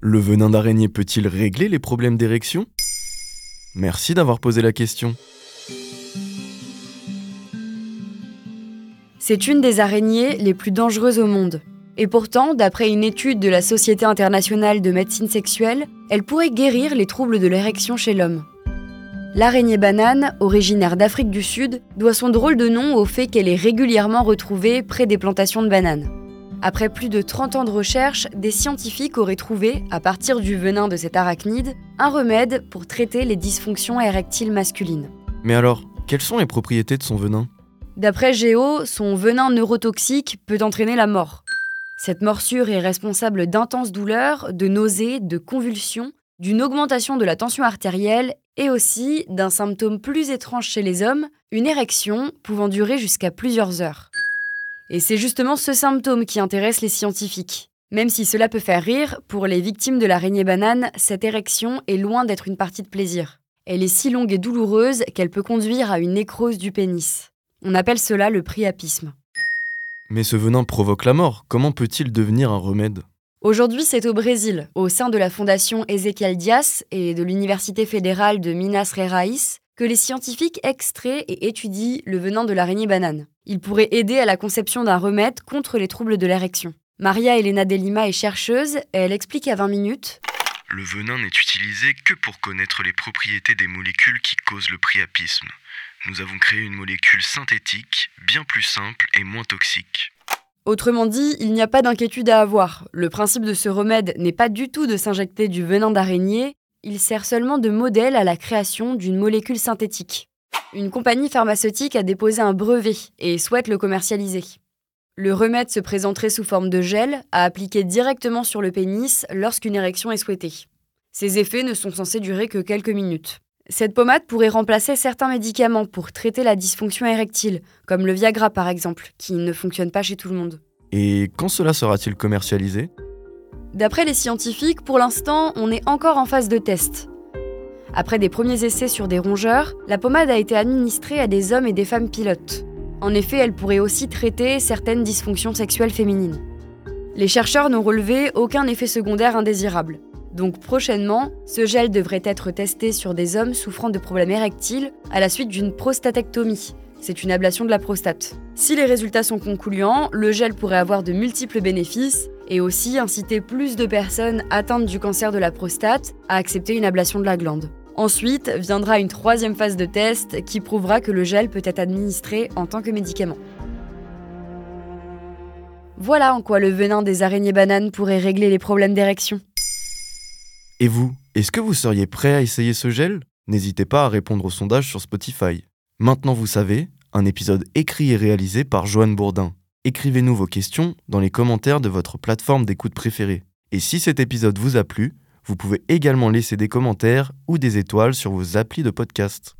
Le venin d'araignée peut-il régler les problèmes d'érection? Merci d'avoir posé la question. C'est une des araignées les plus dangereuses au monde. Et pourtant, d'après une étude de la Société internationale de médecine sexuelle, elle pourrait guérir les troubles de l'érection chez l'homme. L'araignée banane, originaire d'Afrique du Sud, doit son drôle de nom au fait qu'elle est régulièrement retrouvée près des plantations de bananes. Après plus de 30 ans de recherche, des scientifiques auraient trouvé, à partir du venin de cet arachnide, un remède pour traiter les dysfonctions érectiles masculines. Mais alors, quelles sont les propriétés de son venin? D'après Géo, son venin neurotoxique peut entraîner la mort. Cette morsure est responsable d'intenses douleurs, de nausées, de convulsions, d'une augmentation de la tension artérielle et aussi d'un symptôme plus étrange chez les hommes, une érection pouvant durer jusqu'à plusieurs heures. Et c'est justement ce symptôme qui intéresse les scientifiques. Même si cela peut faire rire, pour les victimes de l'araignée banane, cette érection est loin d'être une partie de plaisir. Elle est si longue et douloureuse qu'elle peut conduire à une nécrose du pénis. On appelle cela le priapisme. Mais ce venin provoque la mort, comment peut-il devenir un remède? Aujourd'hui, c'est au Brésil, au sein de la fondation Ezequiel Dias et de l'Université fédérale de Minas Gerais, que les scientifiques extraient et étudient le venin de l'araignée banane. Il pourrait aider à la conception d'un remède contre les troubles de l'érection. Maria Elena Delima est chercheuse et elle explique à 20 minutes Le venin n'est utilisé que pour connaître les propriétés des molécules qui causent le priapisme. Nous avons créé une molécule synthétique, bien plus simple et moins toxique. Autrement dit, il n'y a pas d'inquiétude à avoir. Le principe de ce remède n'est pas du tout de s'injecter du venin d'araignée, il sert seulement de modèle à la création d'une molécule synthétique. Une compagnie pharmaceutique a déposé un brevet et souhaite le commercialiser. Le remède se présenterait sous forme de gel à appliquer directement sur le pénis lorsqu'une érection est souhaitée. Ses effets ne sont censés durer que quelques minutes. Cette pommade pourrait remplacer certains médicaments pour traiter la dysfonction érectile, comme le Viagra par exemple, qui ne fonctionne pas chez tout le monde. Et quand cela sera-t-il commercialisé? D'après les scientifiques, pour l'instant, on est encore en phase de test. Après des premiers essais sur des rongeurs, la pommade a été administrée à des hommes et des femmes pilotes. En effet, elle pourrait aussi traiter certaines dysfonctions sexuelles féminines. Les chercheurs n'ont relevé aucun effet secondaire indésirable. Donc prochainement, ce gel devrait être testé sur des hommes souffrant de problèmes érectiles à la suite d'une prostatectomie. C'est une ablation de la prostate. Si les résultats sont concluants, le gel pourrait avoir de multiples bénéfices et aussi inciter plus de personnes atteintes du cancer de la prostate à accepter une ablation de la glande. Ensuite viendra une troisième phase de test qui prouvera que le gel peut être administré en tant que médicament. Voilà en quoi le venin des araignées bananes pourrait régler les problèmes d'érection. Et vous, est-ce que vous seriez prêt à essayer ce gel? N'hésitez pas à répondre au sondage sur Spotify. Maintenant vous savez, un épisode écrit et réalisé par Joanne Bourdin. Écrivez-nous vos questions dans les commentaires de votre plateforme d'écoute préférée. Et si cet épisode vous a plu, vous pouvez également laisser des commentaires ou des étoiles sur vos applis de podcast.